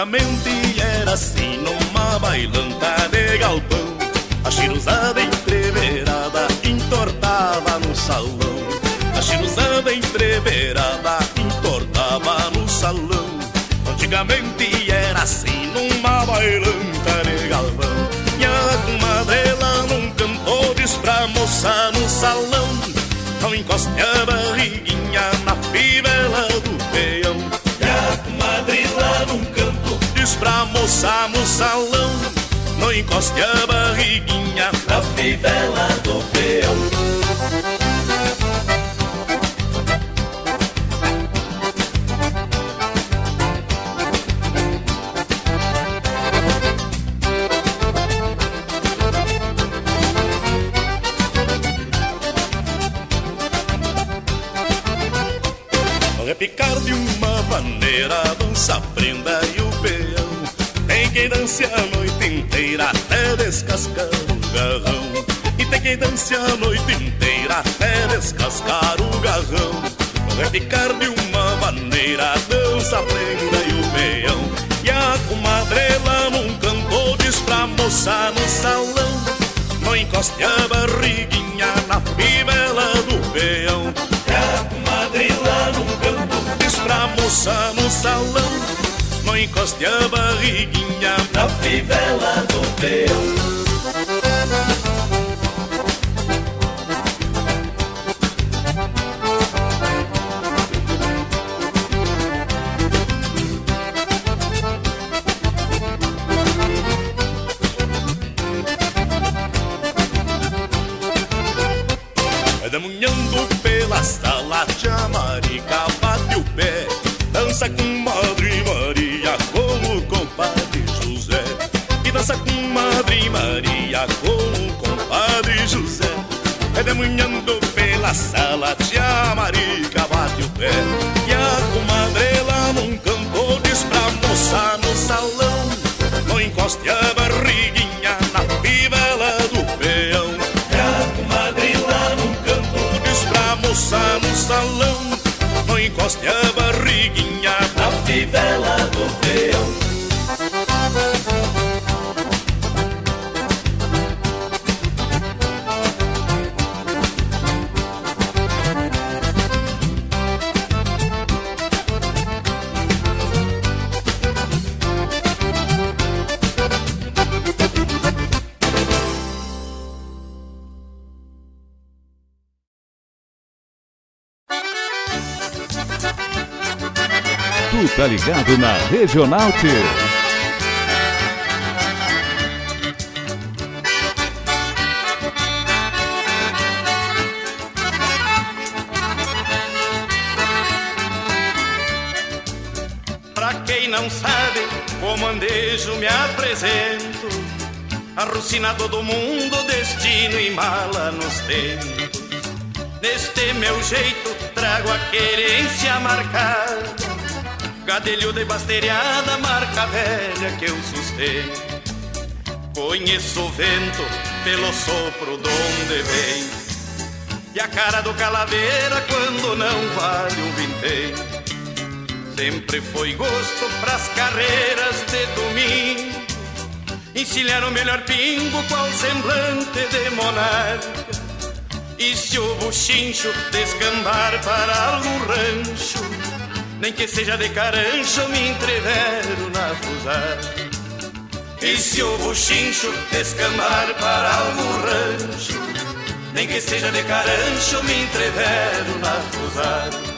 Antigamente era assim numa bailanta de galpão. A chiruzada entreverada entortava no salão. A chiruzada entreverada entortava no salão. Antigamente era assim numa bailanta pra moça no salão Não encoste a barriguinha na fivela do peão. Repicar de uma maneira, dança prenda e o peão Tem quem dance a noite inteira até descascar o garrão. E tem quem dance a noite inteira até descascar o garrão. Repicar de uma maneira, dança prenda e o peão. E a comadrela num canto diz pra moça no salão Não encoste a barriguinha na fivela do peão. E a comadrela num canto diz pra moça no salão Não encoste a barriguinha na fivela do peão Maria com o compadre José. É demunhando pela sala, tia Marica bate o pé. E a comadrela num canto diz pra moça no salão Não encoste a barriguinha na fivela do peão. E a comadrela num canto diz pra moça no salão Não encoste a barriguinha na fivela do peão Tu tá ligado na Regional T. Não sabe, como andejo me apresento. Arrucina todo mundo, destino e mala nos tempos Neste meu jeito trago a querência marcada Gadelho de basteriada, marca velha que eu sustento Conheço o vento pelo sopro de onde vem E a cara do calaveira quando não vale um vintém Sempre foi gosto pras carreiras de domingo Encilhar o melhor pingo qual semblante de monarca. E se o buchincho descambar para algum rancho Nem que seja de carancho me entrevero na fusar. E se o buchincho descambar para algum rancho? Nem que seja de carancho me entrevero na fusar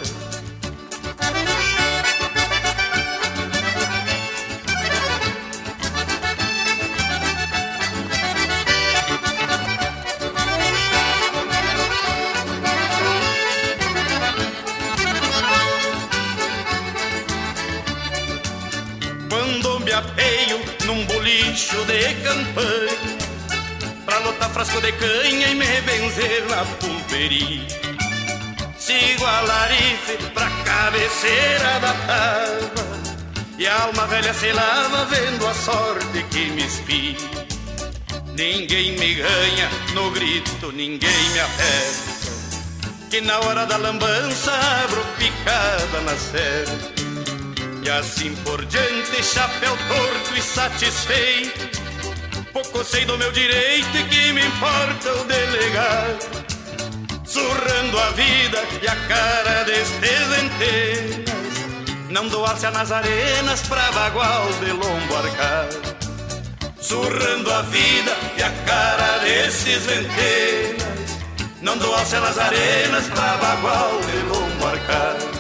num bolicho de campanha Pra lotar frasco de canha e me benzer na pulperia. Sigo a larife pra cabeceira da tava E a alma velha se lava vendo a sorte que me espia. Ninguém me ganha no grito, ninguém me aperta Que na hora da lambança abro picada na certa e assim por diante, chapéu torto e satisfeito. Pouco sei do meu direito e que me importa o delegado. Surrando a vida e a cara destes entenas. Não doar-se a Nazarenas pra bagual de lombo arcado. Surrando a vida e a cara desses ventenas. Não doar-se a Nazarenas pra bagual de lombo arcado.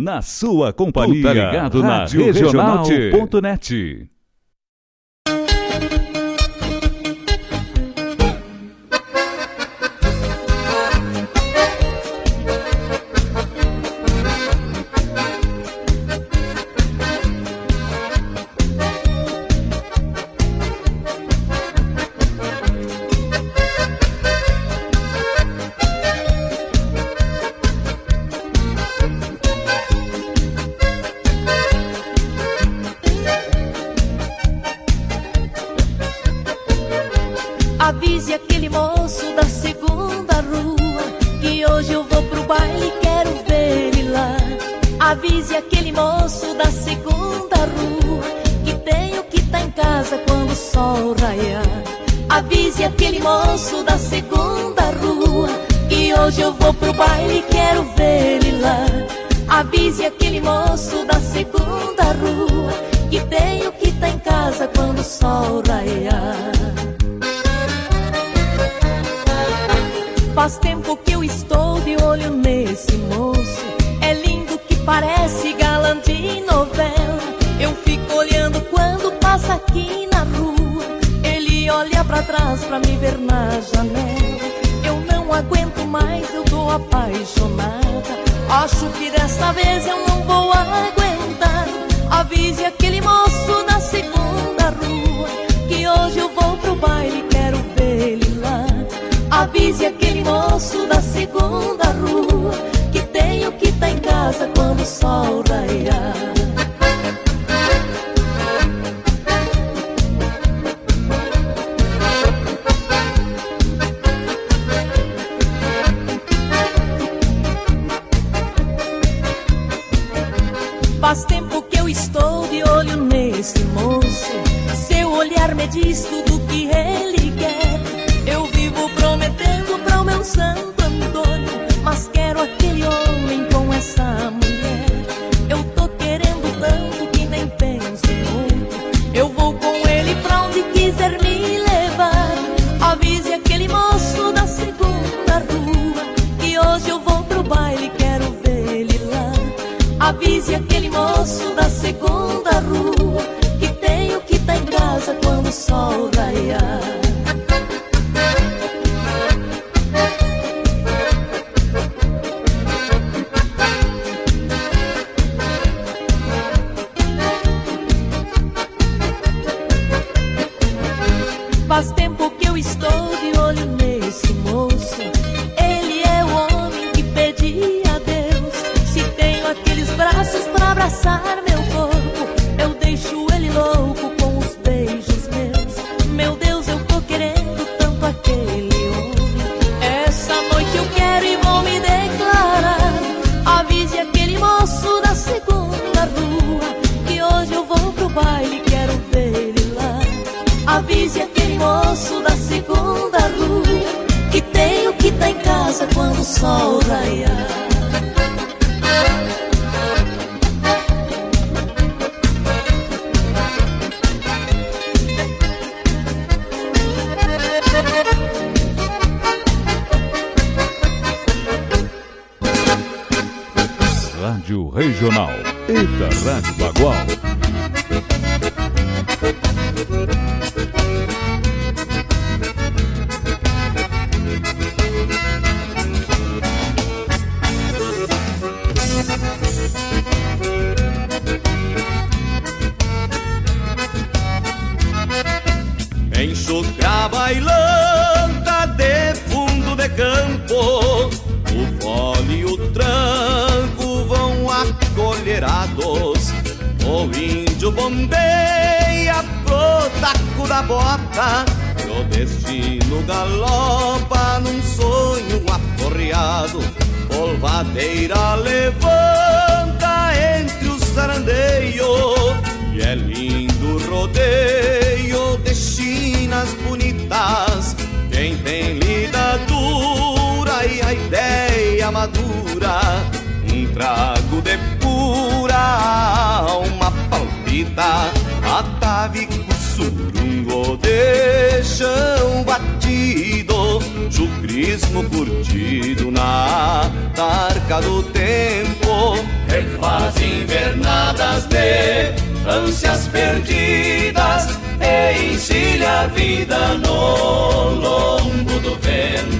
Na sua companhia. Tá ligado na Regional.net. baile, quero ver ele lá. Avise aquele moço da segunda rua que tenho que tá em casa quando o sol raiar. Avise aquele moço da segunda rua que hoje eu vou pro baile, quero ver ele lá. Avise aquele moço da segunda rua que tenho que tá em casa quando o sol raiar. Faz tempo que eu estou de olho nesse moço. É lindo que parece galã de novela. Eu fico olhando quando passa aqui na rua. Ele olha para trás pra me ver na janela. Eu não aguento mais, eu tô apaixonada. Acho que dessa vez eu não vou aguentar. Avise aquele moço da segunda rua que hoje eu vou pro baile, quero ver ele lá. Avise aquele moço da segunda rua que tem o que tá em casa quando o sol raiar. Faz tempo que eu estou de olho nesse moço. Seu olhar me diz tudo que ele Santo Antônio, mas quero aquele homem com essa mulher. Eu tô querendo tanto que nem penso muito. Eu vou com ele pra onde quiser me levar. Avise aquele moço da segunda rua que hoje eu vou pro baile, quero ver ele lá. Avise aquele moço da segunda rua que tenho que tá em casa quando o sol raiar. Taco da bota o destino galopa num sonho aporreado Polvadeira levanta entre os sarandeios E é lindo rodeio de chinas bonitas. Quem tem lida dura e a ideia madura Um trago de pura alma palpita. Atavico surungo de chão batido Chucrismo curtido na tarca do tempo Refaz invernadas de ânsias perdidas e encilha a vida no lombo do vento.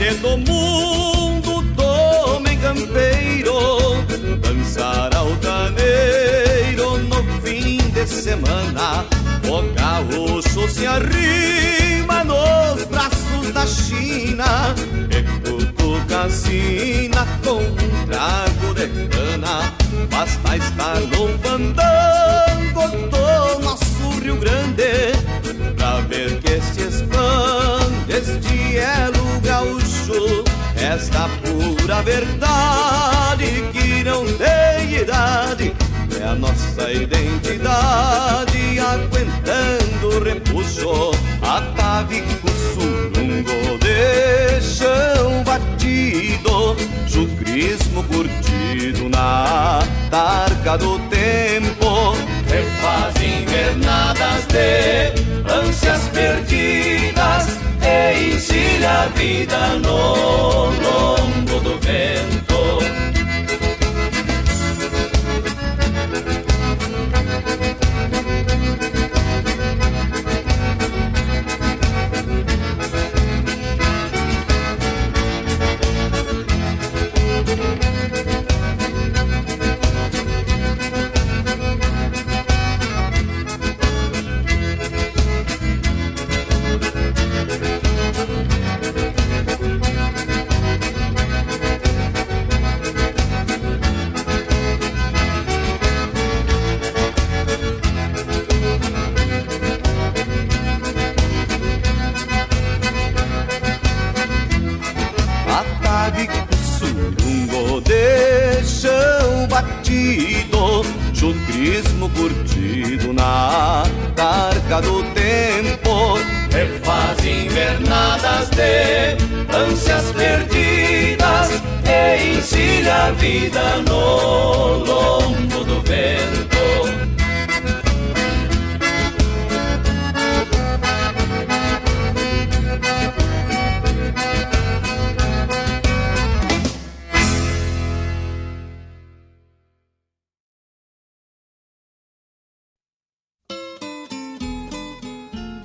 Parte do mundo do homem campeiro Dançar altaneiro no fim de semana. O gaúcho se arrima nos braços da China E cutuca a sina com um trago de cana. Basta estar no fandango do nosso Rio Grande Pra ver que se expande este elo Esta pura verdade que não tem idade É a nossa identidade aguentando o repuxo Atavico surungo de batido Chucrismo curtido na tarca do tempo Refaz invernadas de ânsias perdidas E encilha a vida no lombo do vento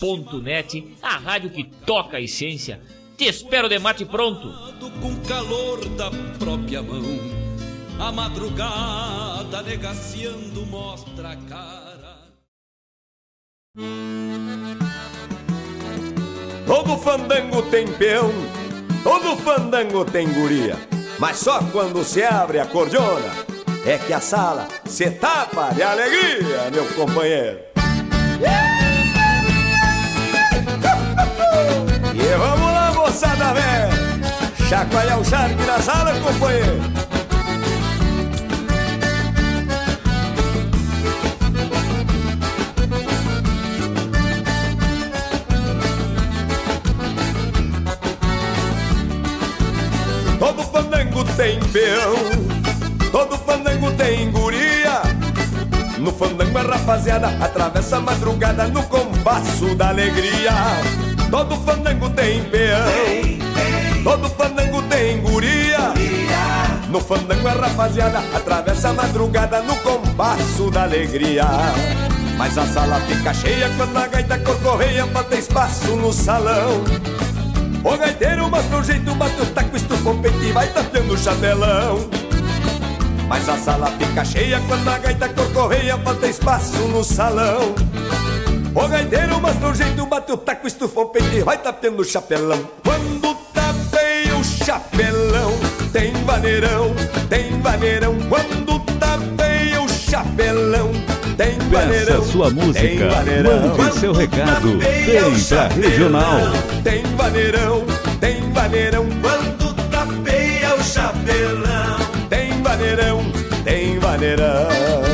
Regional.net, a rádio que toca a essência. Te espero de mate pronto. Com calor da própria mão, a madrugada negaciando mostra a cara. Todo fandango tem peão Todo fandango tem guria, mas só quando se abre a cordiona é que a sala se tapa de alegria, meu companheiro. E vamos lá, moçada velha, chacoalhar o charme na sala, companheiro. Todo fandango tem peão, todo fandango tem guria. No fandango a rapaziada atravessa a madrugada no compasso da alegria. Todo fandango tem peão, todo fandango tem guria. No fandango a rapaziada atravessa a madrugada no compasso da alegria. Mas a sala fica cheia quando a gaita corcorreia, falta espaço no salão. O gaiteiro, mas no jeito bate o taco, estufa o peito e vai tapeando o chapelão. Mas a sala fica cheia quando a gaita corcorreia, falta espaço no salão. O gaiteiro, mas no jeito bate o taco, estufa o peito e vai tapeando o chapelão. Quando tapeia o chapelão, tem vaneirão, tem vaneirão. Quando tapeia o chapelão, tem vaneirão. Peça sua música, mande seu recado, vem pra Regional. Tem vaneirão, tem vaneirão. Quando tapeia o chapelão, tem vaneirão, tem vaneirão.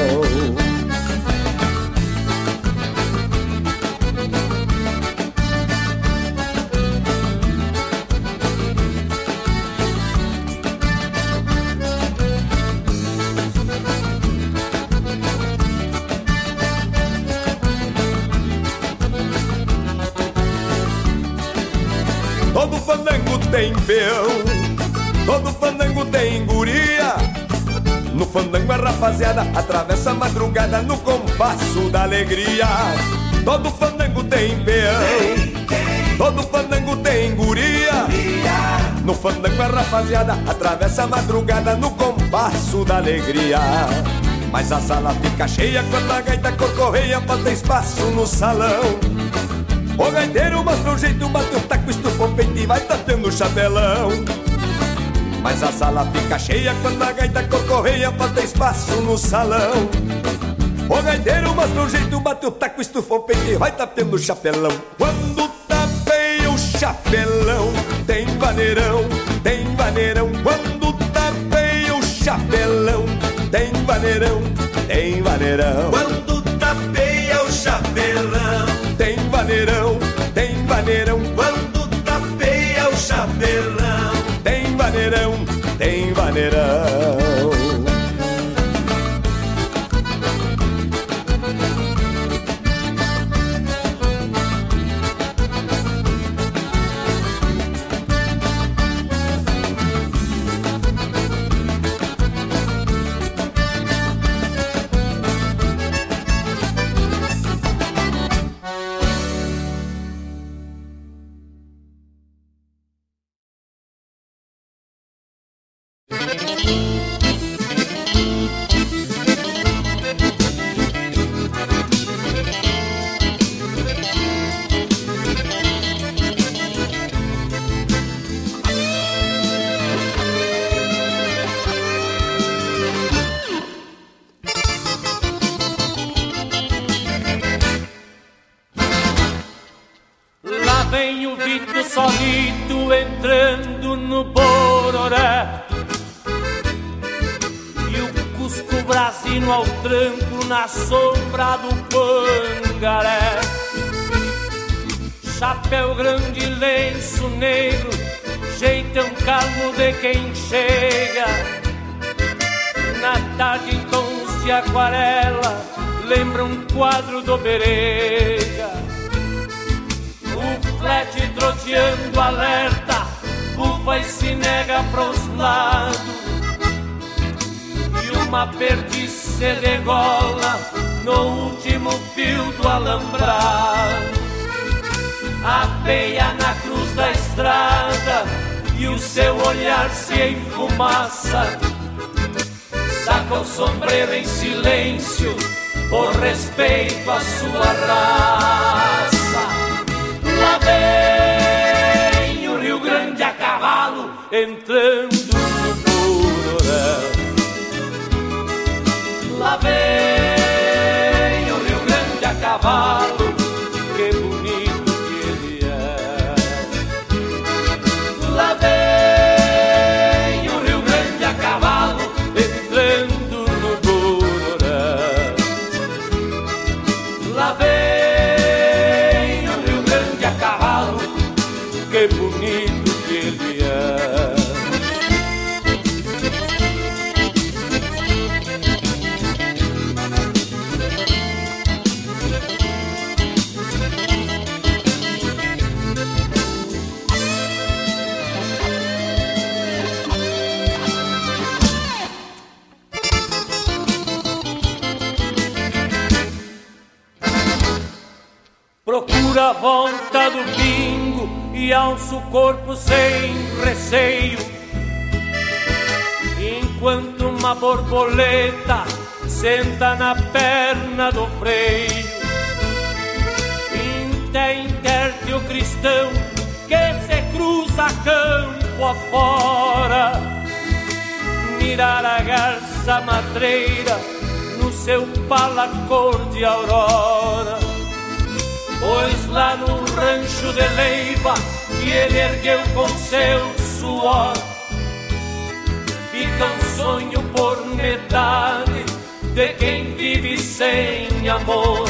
Tem peão, todo fandango tem guria. No fandango a rapaziada atravessa a madrugada no compasso da alegria. Todo fandango tem peão, todo fandango tem guria. No fandango a rapaziada atravessa a madrugada no compasso da alegria. Mas a sala fica cheia quando a gaita corcorreia, falta espaço no salão. O gaiteiro, mas no jeito bate o taco, estufa o peito e vai tapeando o chapelão. Mas a sala fica cheia quando a gaita corcorreia, falta espaço no salão. O gaiteiro, mas no jeito bate o taco, estufa o peito e vai tapeando o chapelão. Quando tapeia o chapelão, tem vaneirão, tem vaneirão. Quando tapeia o chapelão, tem vaneirão, tem vaneirão. Tem vaneirão. A peia na cruz da estrada e o seu olhar se enfumaça. Saca o sombreiro em silêncio, por respeito à sua raça. Lá vem o Rio Grande a cavalo entrando volta do e alça o corpo sem receio. Enquanto uma borboleta senta na perna do freio. Inte interte o cristão que se cruza campo afora. Mirar a garça matreira no seu pala cor de aurora. Pois lá no rancho de Leiva que ele ergueu com seu suor. Fica um sonho por metade de quem vive sem amor.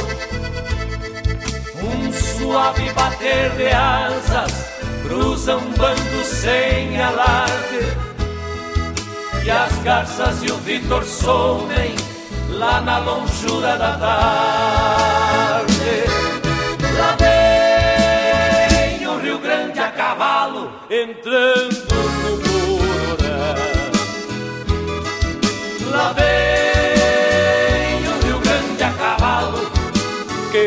Um suave bater de asas cruza um bando sem alarde. E as garças e o Vitor somem lá na longura da tarde entrando no Bororé. Lá vem o Rio Grande a cavalo, que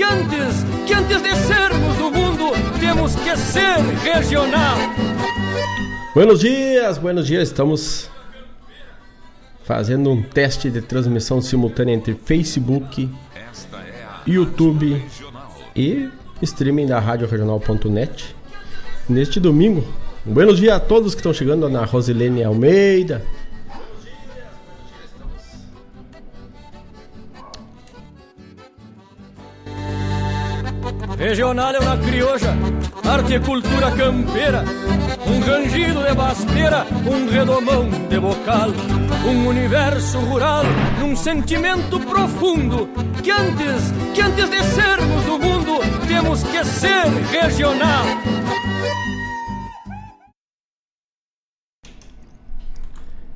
que antes, que antes de sermos do mundo, temos que ser regional. Buenos dias, buenos dias. Estamos fazendo um teste de transmissão simultânea entre Facebook, YouTube e streaming da Rádio Regional.net. Neste domingo, um buenos dias a todos que estão chegando na Rosilene Almeida. Regional é uma crioja, arte e cultura campeira, um rangido de baspeira, um redomão de bocal, um universo rural num sentimento profundo que antes, que antes de sermos do mundo, temos que ser regional.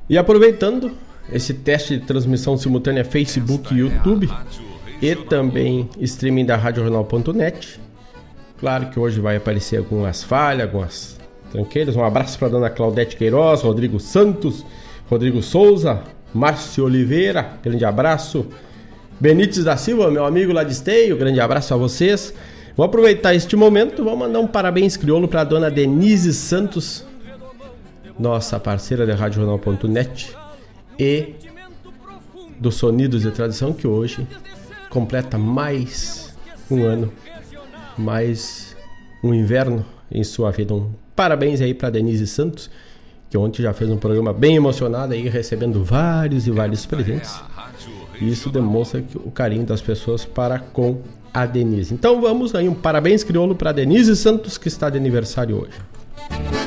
E aproveitando esse teste de transmissão simultânea Facebook e YouTube e também streaming da RadioJornal.net. Claro que hoje vai aparecer algumas falhas, algumas tranqueiras. Um abraço para dona Claudete Queiroz, Rodrigo Santos, Rodrigo Souza, Márcio Oliveira, grande abraço. Benites da Silva, meu amigo lá de Esteio, grande abraço a vocês. Vou aproveitar este momento, vou mandar um parabéns crioulo para dona Denise Santos, nossa parceira da RadioJornal.net e do Sonidos de Tradição, que hoje completa mais um ano, mais um inverno em sua vida. Um parabéns aí para Denise Santos, que ontem já fez um programa bem emocionado aí, recebendo vários e vários presentes. Isso demonstra o carinho das pessoas para com a Denise. Então vamos aí, um parabéns crioulo para Denise Santos, que está de aniversário hoje.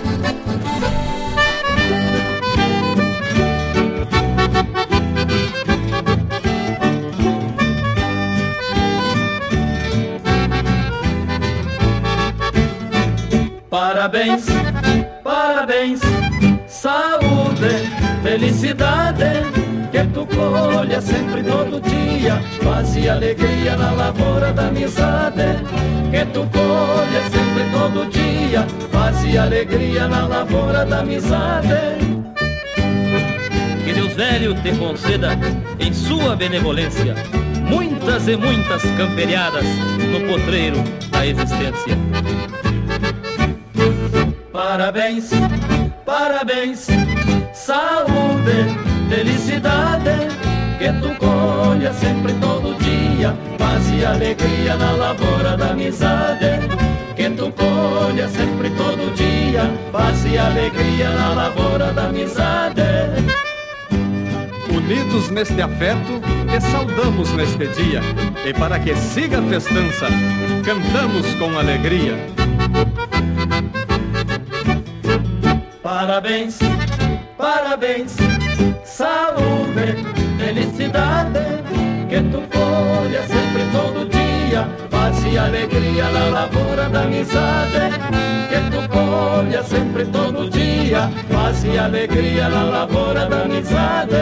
Parabéns, parabéns, saúde, felicidade que tu colha sempre todo dia, paz e alegria na lavoura da amizade. Que tu colha sempre todo dia, paz e alegria na lavoura da amizade. Que Deus velho te conceda, em sua benevolência, muitas e muitas camperiadas no potreiro da existência. Parabéns, parabéns, saúde felicidade que tu colha sempre todo dia, paz e alegria na lavoura da amizade. Que tu colha sempre todo dia, paz e alegria na lavoura da amizade. Unidos neste afeto, te saudamos neste dia, e para que siga a festança, cantamos com alegria. Parabéns, parabéns saúde, felicidade, que tu colha sempre todo dia, paz e alegria na lavoura da amizade, que tu colha sempre todo dia, paz e alegria na lavoura da amizade.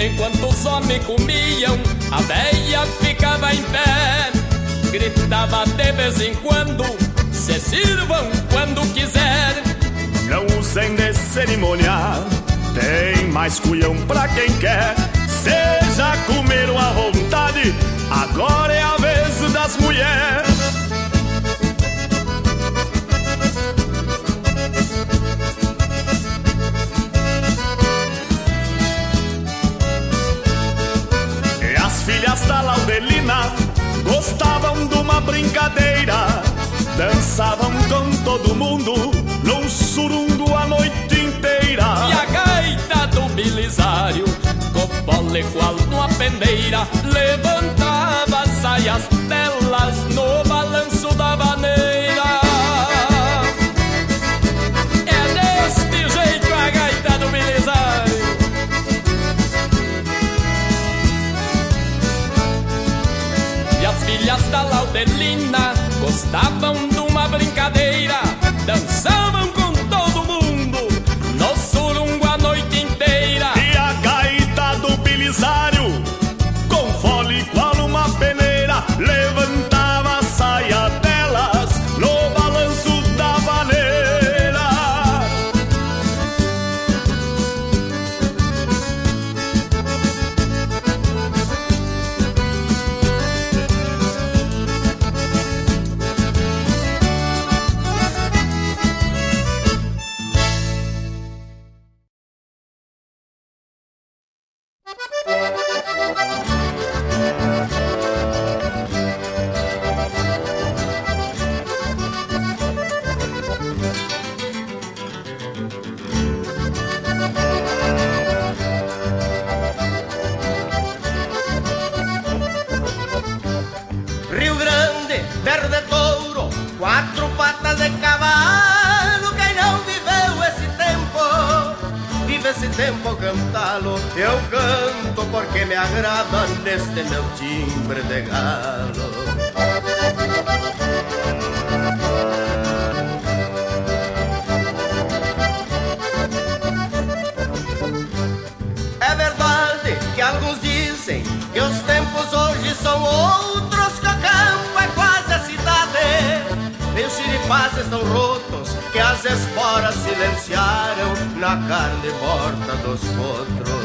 Enquanto os homens comiam, a veia ficava em pé. Gritava de vez em quando: Se sirvam quando quiser. Não usem de cerimônia, tem mais cuião pra quem quer. Seja comeram à vontade, agora é a vez das mulheres. Laudelina gostavam de uma brincadeira. Dançavam com todo mundo num surungo a noite inteira. E a gaita do Belisário, copole qual numa pendeira, levantava as saias Laudelina gostavam de uma brincadeira, dançavam com neste meu timbre de galo. É verdade que alguns dizem que os tempos hoje são outros, que o campo é quase a cidade. E os xiripás estão rotos, que as esporas silenciaram na carne morta dos potros.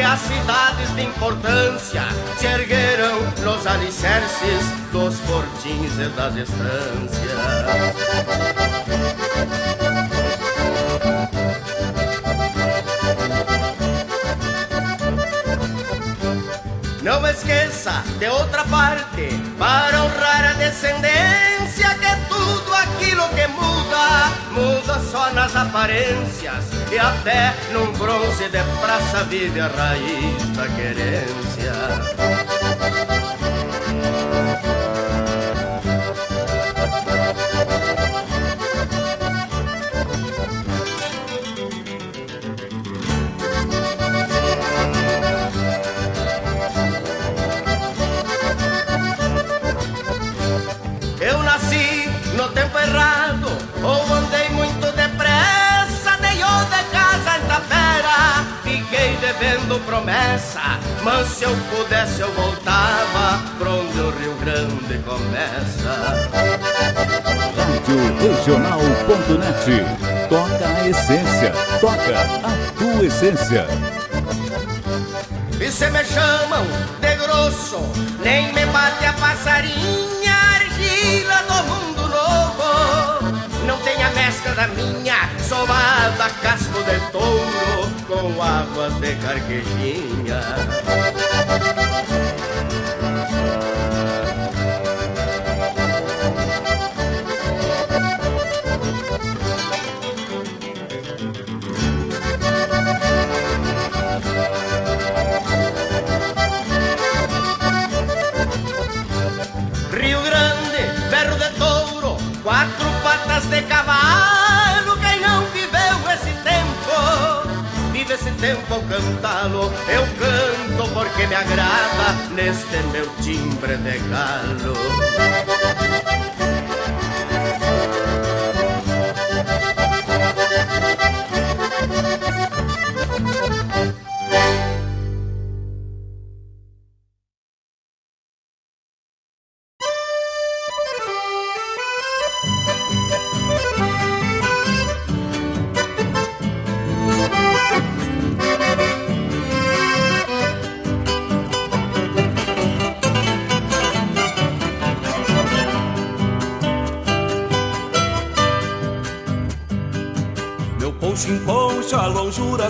Que as cidades de importância se ergueram nos alicerces dos fortins e das estâncias. Não esqueça, de outra parte, aparências. E até num bronze de praça vive a raiz da querência. Tempo errado, devendo promessa, mas se eu pudesse eu voltava pra onde o Rio Grande começa. Rádio Regional.net. Toca a essência. Toca a tua essência. E se me chamam de grosso, nem me bate a passarinha, argila do mundo novo. Não tem a mescla da minha, sovada casco de touro, com águas de carquejinha. Rio Grande, berro de touro, quatro patas de cavalo. Ao cantá-lo. Eu canto porque me agrada neste meu timbre de galo.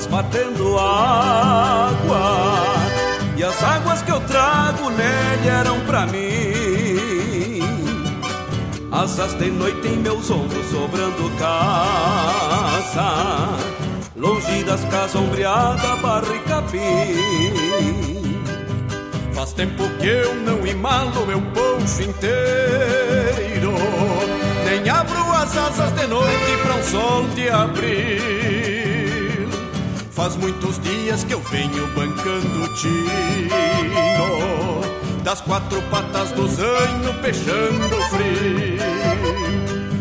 Batendo água. E as águas que eu trago nele eram pra mim. Asas de noite em meus ombros sobrando casa Longe das casas ombreada, barro e capim. Faz tempo que eu não imalo meu poncho inteiro. Nem abro as asas de noite pra um sol de abril Faz muitos dias que eu venho bancando tino. Das quatro patas do zanho peixando frio.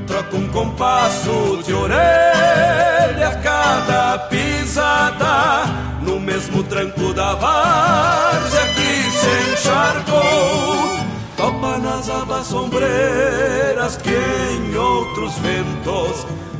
Troco um compasso de orelha a cada pisada. No mesmo tranco da várzea que se encharcou. Topa nas abas sombreiras que em outros ventos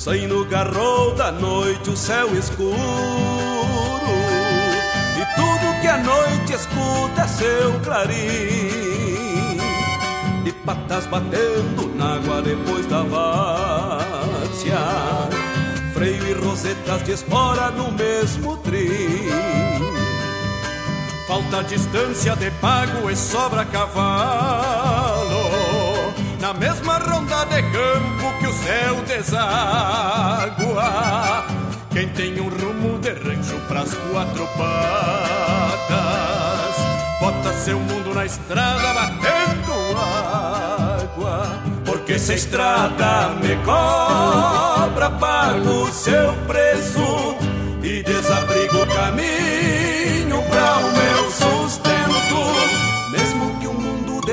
Meu zaino garrou da noite o céu escuro. E tudo que a noite escuta é seu clarim. De patas batendo na água depois da várzea. Freio e rosetas de espora no mesmo trim. Falta distância de pago e sobra cavalo Na mesma ronda de campo que o céu deságua Quem tem um rumo de rancho pras quatro patas Bota seu mundo na estrada batendo água Porque se a estrada me cobra Pago o seu preço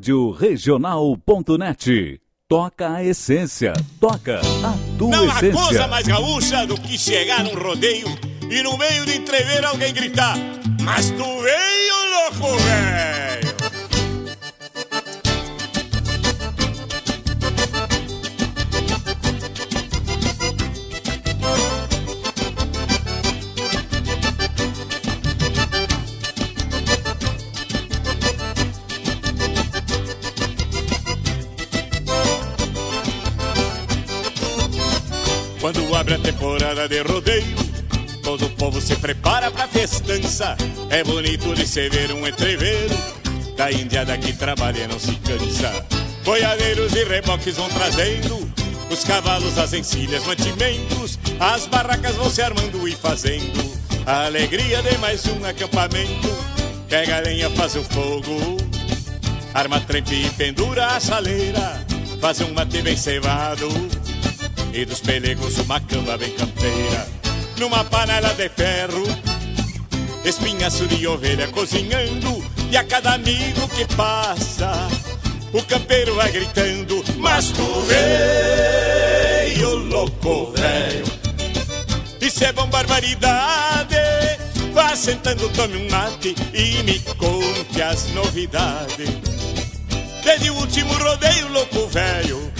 Rádio Regional.net. Toca a essência. Toca a tua Não há essência. coisa mais gaúcha do que chegar num rodeio e no meio de entrever alguém gritar Mas tu veio, louco velho. Abre a temporada de rodeio, todo o povo se prepara pra festança. É bonito de se ver um entreveiro da indiada que trabalha não se cansa. Boiadeiros e reboques vão trazendo os cavalos, as encilhas, mantimentos. As barracas vão se armando e fazendo a alegria de mais um acampamento. Pega a lenha, faz o fogo, arma trempe e pendura a chaleira. Faz um mate bem cevado e dos pelegos uma cama bem campeira. Numa panela de ferro, espinhaço de ovelha cozinhando. E a cada amigo que passa, o campeiro vai gritando: Mas tu veio, louco velho. Isso é bom barbaridade. Vá sentando, tome um mate e me conte as novidades. Desde o último rodeio, louco velho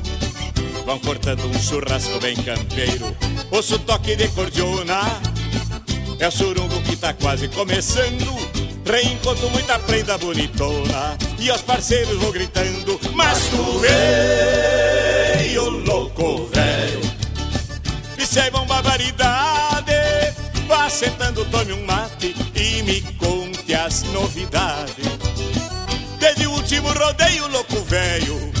vão cortando um churrasco bem campeiro. Ouço toque de cordiona, é o surungo que tá quase começando. Reencontro muita prenda bonitona e aos parceiros vou gritando: Mas tu veio, louco velho. Isso é bom barbaridade. Vá sentando, tome um mate e me conte as novidades. Desde o último rodeio, louco velho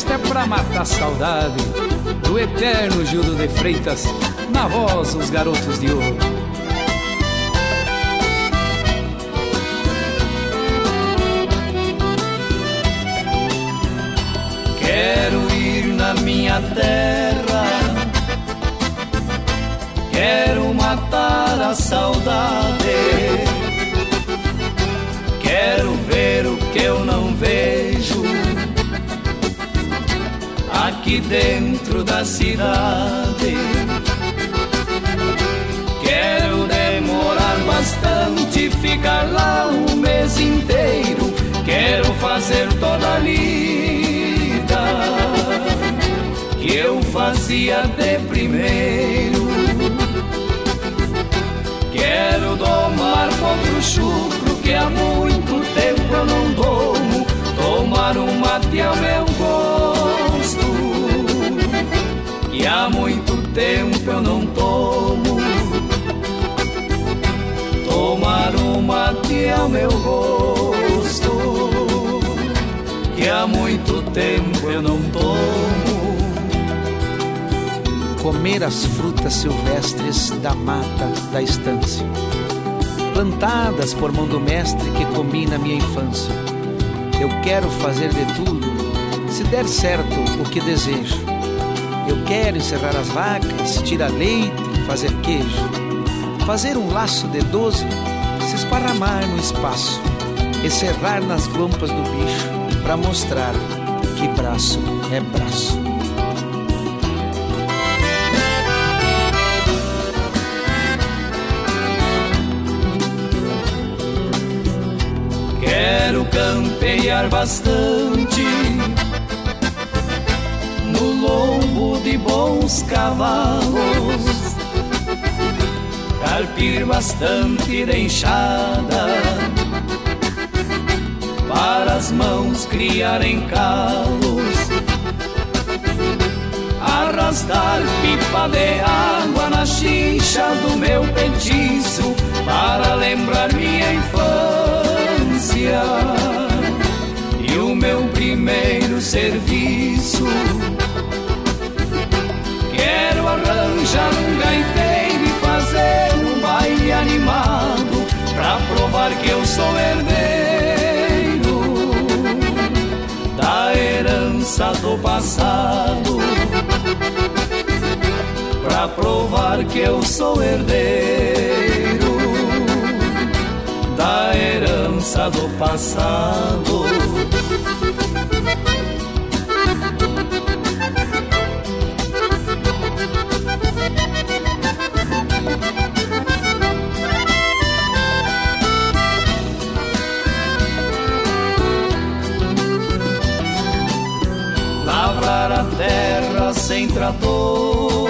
Esta é pra matar a saudade do eterno Gildo de Freitas, na voz os garotos de ouro. Quero ir na minha terra. Quero matar a saudade. Quero ver o que eu não vejo aqui dentro da cidade. Quero demorar bastante, ficar lá um mês inteiro. Quero fazer toda a lida que eu fazia de primeiro. Quero domar outro chucro que há muito tempo eu não domo. Tomar um mate ao meu há muito tempo eu não tomo. Tomar um mate ao meu gosto que há muito tempo eu não tomo. comer as frutas silvestres da mata da estância, plantadas por mão do mestre que comi na minha infância. Eu quero fazer de tudo, se der certo o que desejo. Eu quero encerrar as vacas, tirar leite, fazer queijo, fazer um laço de doze, se esparramar no espaço. E serrar nas guampas do bicho para mostrar que braço é braço. Quero campear bastante no lombo de bons cavalos, carpir bastante de enxada. Para as mãos criarem calos, arrastar pipa de água na chincha do meu petiço. Para lembrar minha infância e o meu primeiro serviço. Quero arranjar um gaiteiro e fazer um baile animado pra provar que eu sou herdeiro da herança do passado. Pra provar que eu sou herdeiro da herança do passado. Sem trator,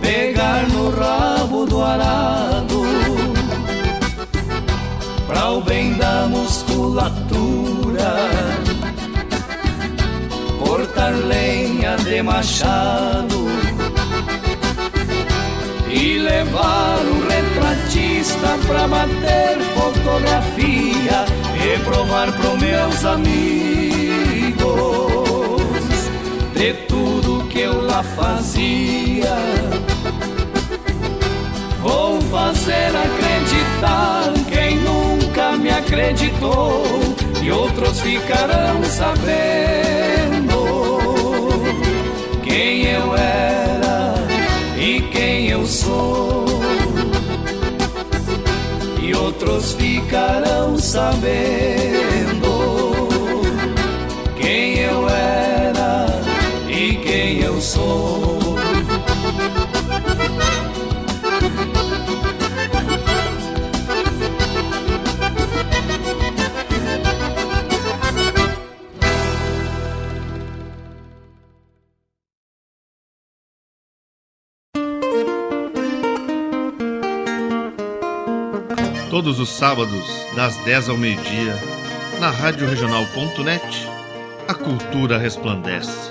pegar no rabo do arado, pra o bem da musculatura, cortar lenha de machado. E levar um retratista pra bater fotografia. E provar pro meus amigos lá fazia. Vou fazer acreditar quem nunca me acreditou e outros ficarão sabendo quem eu era e quem eu sou. E outros ficarão sabendo sou. Todos os sábados, das 10 ao meio-dia, na Rádio a cultura resplandece,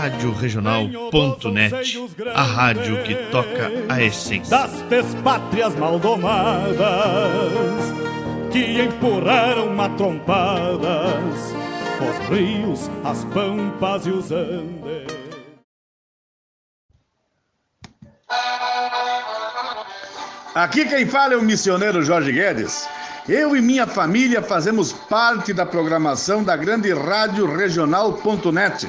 Rádio Regional.net, a rádio que toca a essência das despátrias maldomadas que empurraram matrompadas os rios, as pampas e os andes. Aqui quem fala é o missioneiro Jorge Guedes. Eu e minha família fazemos parte da programação da grande rádio regional.net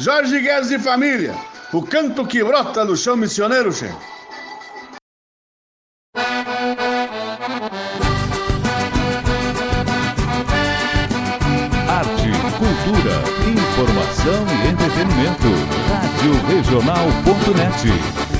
Jorge Guedes e família, o canto que brota no chão missioneiro, chefe. Arte, cultura, informação e entretenimento. Rádio Regional.net.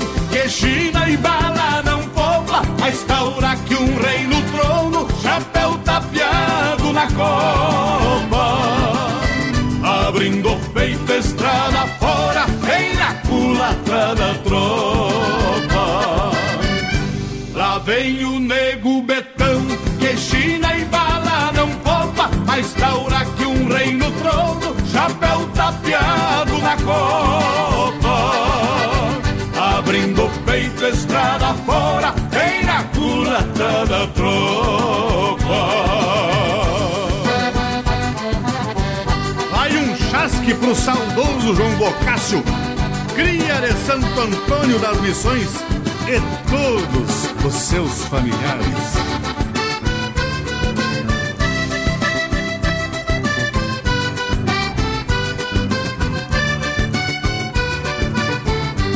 que China e bala não poupa, a estaura que um rei no trono, chapéu tapeado na copa. Abrindo peito, estrada fora, vem na culatra da tropa. Lá vem o nego betão, que China e bala não poupa, a estaura que um rei no trono, chapéu tapeado na copa fora, vem na culata da tropa. Vai um chasque pro saudoso João Bocácio, cria de Santo Antônio das Missões e todos os seus familiares.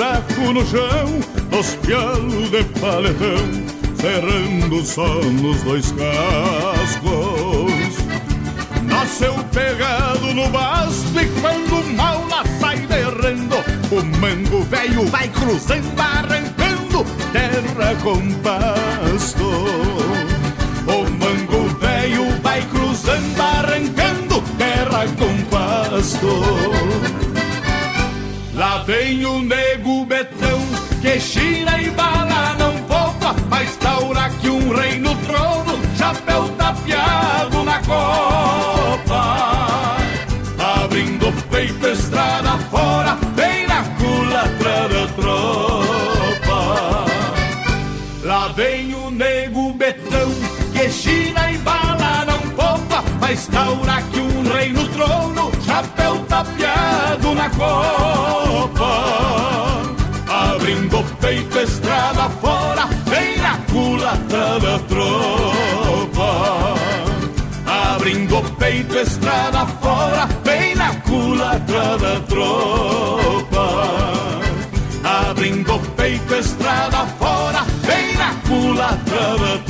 buraco no chão, nos pialos de paletão, cerrando só nos dois cascos. Nasceu pegado no basto e quando mal lá sai derrando, o mango velho vai cruzando, arrancando terra com pasto. O mango velho vai cruzando, arrancando terra com pasto. Lá vem o que gira e bala não volta, mas taura que um rei no trono, chapéu tapeado na copa. Abrindo o peito, estrada fora, bem na culatra da tropa. Lá vem o nego betão, que gira e bala não volta, mas taura que um rei no trono, chapéu tapeado na copa. Abrindo o peito, estrada fora, vem na culatra da tropa. Abrindo o peito, estrada fora, vem na culatra da tropa abrindo o peito, estrada fora, vem na culatra da tropa.